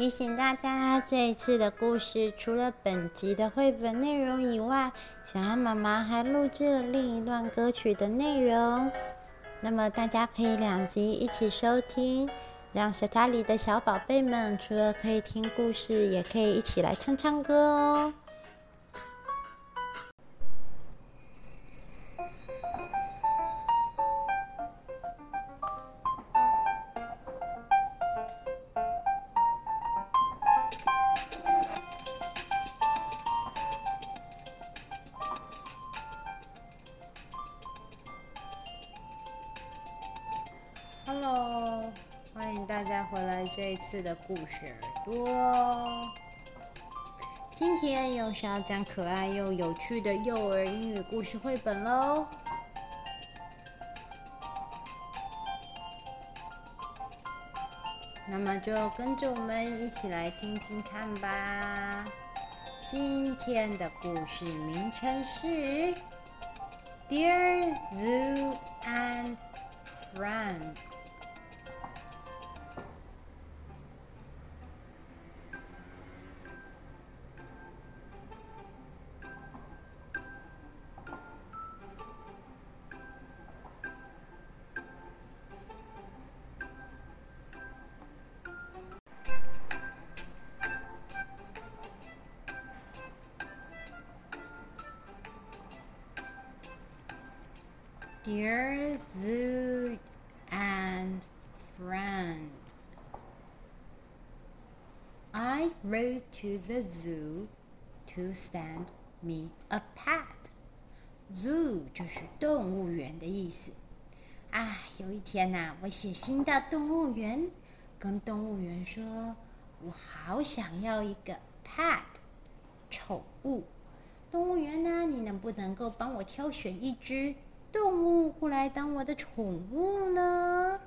提醒大家，这一次的故事除了本集的绘本内容以外，小安妈妈还录制了另一段歌曲的内容。那么大家可以两集一起收听，让小家里的小宝贝们除了可以听故事，也可以一起来唱唱歌哦。Hello，欢迎大家回来这一次的故事耳朵。今天又是要讲可爱又有趣的幼儿英语故事绘本喽。那么就跟着我们一起来听听看吧。今天的故事名称是《Dear Zoo and Friend》。Dear Zoo and Friend, I wrote to the zoo to send me a pet. Zoo 就是动物园的意思。啊，有一天呐、啊，我写信到动物园，跟动物园说，我好想要一个 pet 宠物。动物园呢，你能不能够帮我挑选一只？动物过来当我的宠物呢？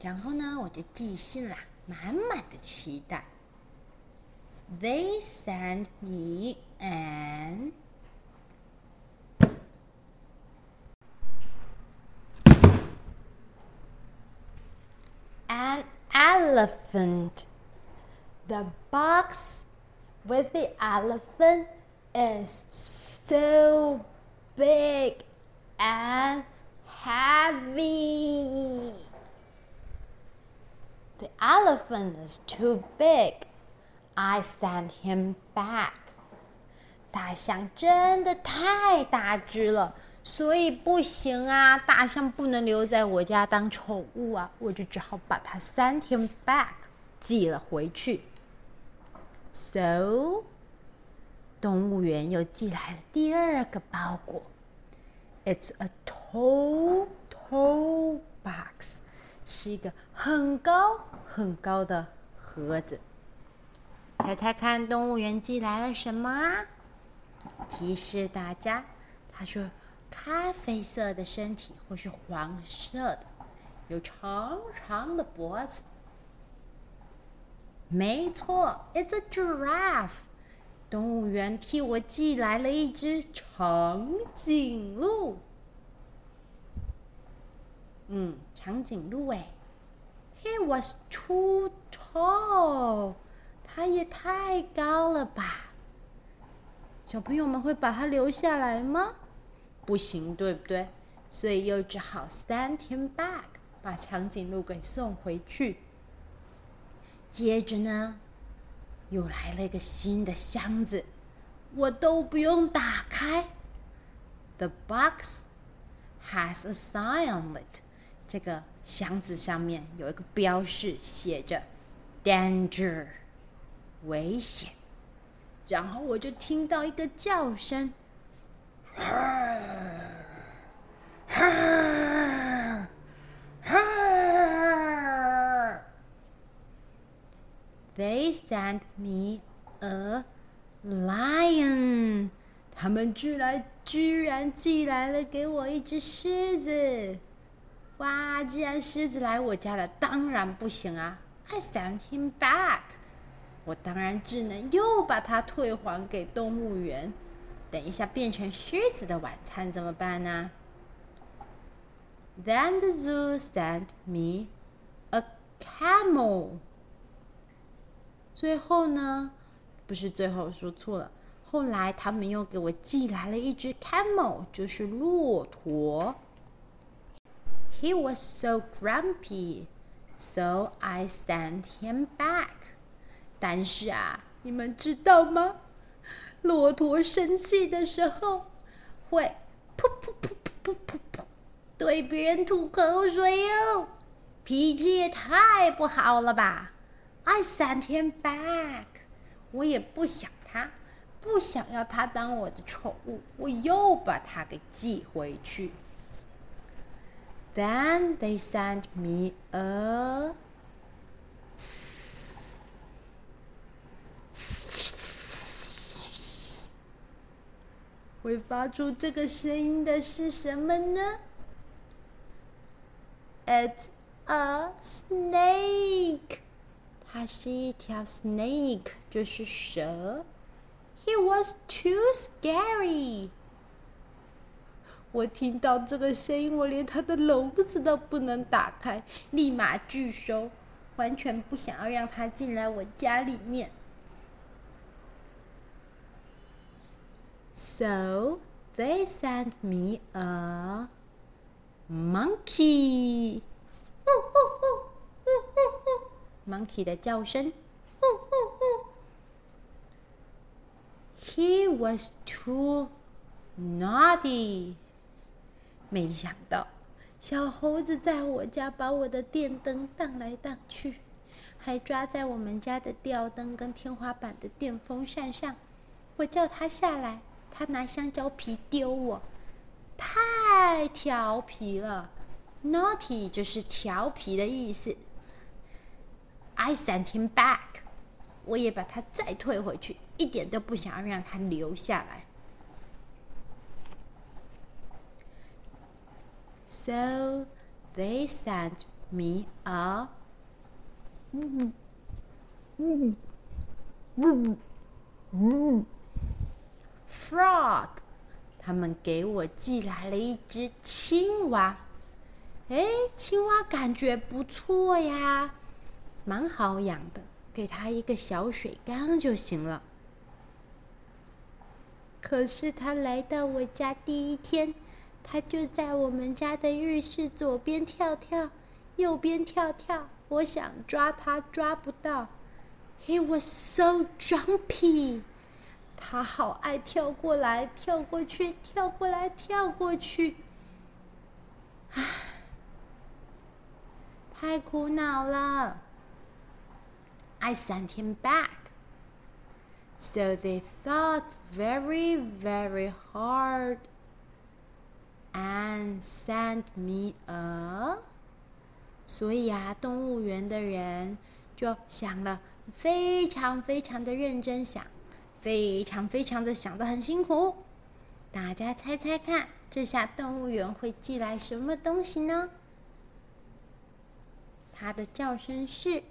然后呢，我就寄信啦，满满的期待。They sent me an an elephant. The box with the elephant. is so big and heavy. The elephant is too big. I sent him back. 大象真的太大只了，所以不行啊！大象不能留在我家当宠物啊，我就只好把它 sent him back 寄了回去。So 动物园又寄来了第二个包裹，It's a tall, tall box，是一个很高很高的盒子。猜猜看，动物园寄来了什么啊？提示大家，他说咖啡色的身体或是黄色的，有长长的脖子。没错，It's a giraffe。动物园替我寄来了一只长颈鹿。嗯，长颈鹿哎，He was too tall，他也太高了吧？小朋友们会把它留下来吗？不行，对不对？所以又只好 send him back，把长颈鹿给送回去。接着呢？又来了一个新的箱子，我都不用打开。The box has a sign on it。这个箱子上面有一个标示，写着 “danger”，危险。然后我就听到一个叫声。They sent me a lion。他们居然居然寄来了给我一只狮子！哇，既然狮子来我家了，当然不行啊！I sent him back。我当然只能又把它退还给动物园。等一下变成狮子的晚餐怎么办呢？Then the zoo sent me a camel。最后呢，不是最后说错了，后来他们又给我寄来了一只 camel，就是骆驼。He was so grumpy, so I sent him back. 但是啊，你们知道吗？骆驼生气的时候会噗噗噗噗噗噗噗对别人吐口水哟，脾气也太不好了吧 ！I sent him back，我也不想他，不想要他当我的宠物，我又把他给寄回去。Then they sent me a 会发出这个声音的是什么呢？It's a snake， 它是一条 snake，就是蛇。He was too scary。我听到这个声音，我连它的笼子都不能打开，立马拒收，完全不想要让它进来我家里面。So they sent me a monkey. 呼呼呼呼呼呼 Monkey 的叫声。He was too naughty. 没想到，小猴子在我家把我的电灯荡来荡去，还抓在我们家的吊灯跟天花板的电风扇上。我叫他下来。他拿香蕉皮丢我，太调皮了。Naughty 就是调皮的意思。I sent him back，我也把他再退回去，一点都不想要让他留下来。So they sent me a，Frog，他们给我寄来了一只青蛙。哎，青蛙感觉不错呀，蛮好养的，给它一个小水缸就行了。可是它来到我家第一天，它就在我们家的浴室左边跳跳，右边跳跳。我想抓它，抓不到。He was so jumpy。他好爱跳过来跳过去，跳过来跳过去，唉，太苦恼了。I sent him back, so they thought very, very hard and sent me a。所以啊，动物园的人就想了，非常非常的认真想。非常非常的想的很辛苦，大家猜猜看，这下动物园会寄来什么东西呢？它的叫声是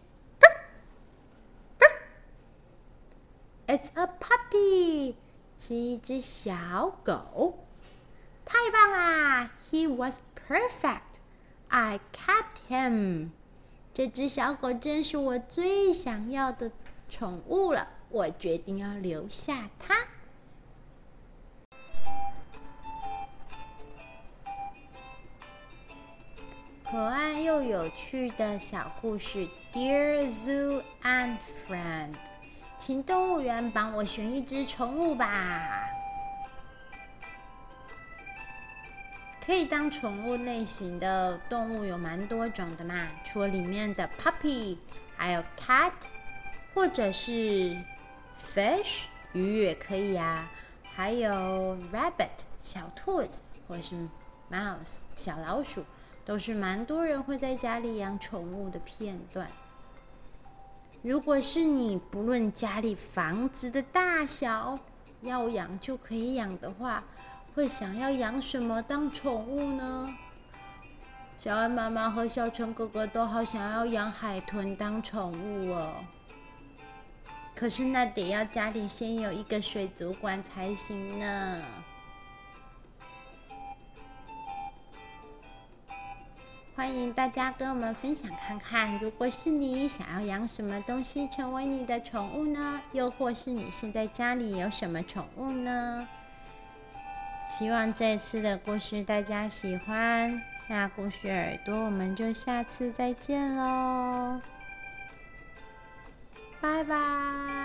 ，It's a puppy，是一只小狗，太棒啦！He was perfect，I kept him，这只小狗真是我最想要的宠物了。我决定要留下它。可爱又有趣的小故事，Dear Zoo and Friend，请动物园帮我选一只宠物吧。可以当宠物类型的动物有蛮多种的嘛，除了里面的 Puppy，还有 Cat，或者是。Fish 鱼也可以啊，还有 Rabbit 小兔子，或是 Mouse 小老鼠，都是蛮多人会在家里养宠物的片段。如果是你，不论家里房子的大小，要养就可以养的话，会想要养什么当宠物呢？小安妈妈和小陈哥哥都好想要养海豚当宠物哦。可是那得要家里先有一个水族馆才行呢。欢迎大家跟我们分享看看，如果是你想要养什么东西成为你的宠物呢？又或是你现在家里有什么宠物呢？希望这次的故事大家喜欢。那故事耳朵，我们就下次再见喽，拜拜。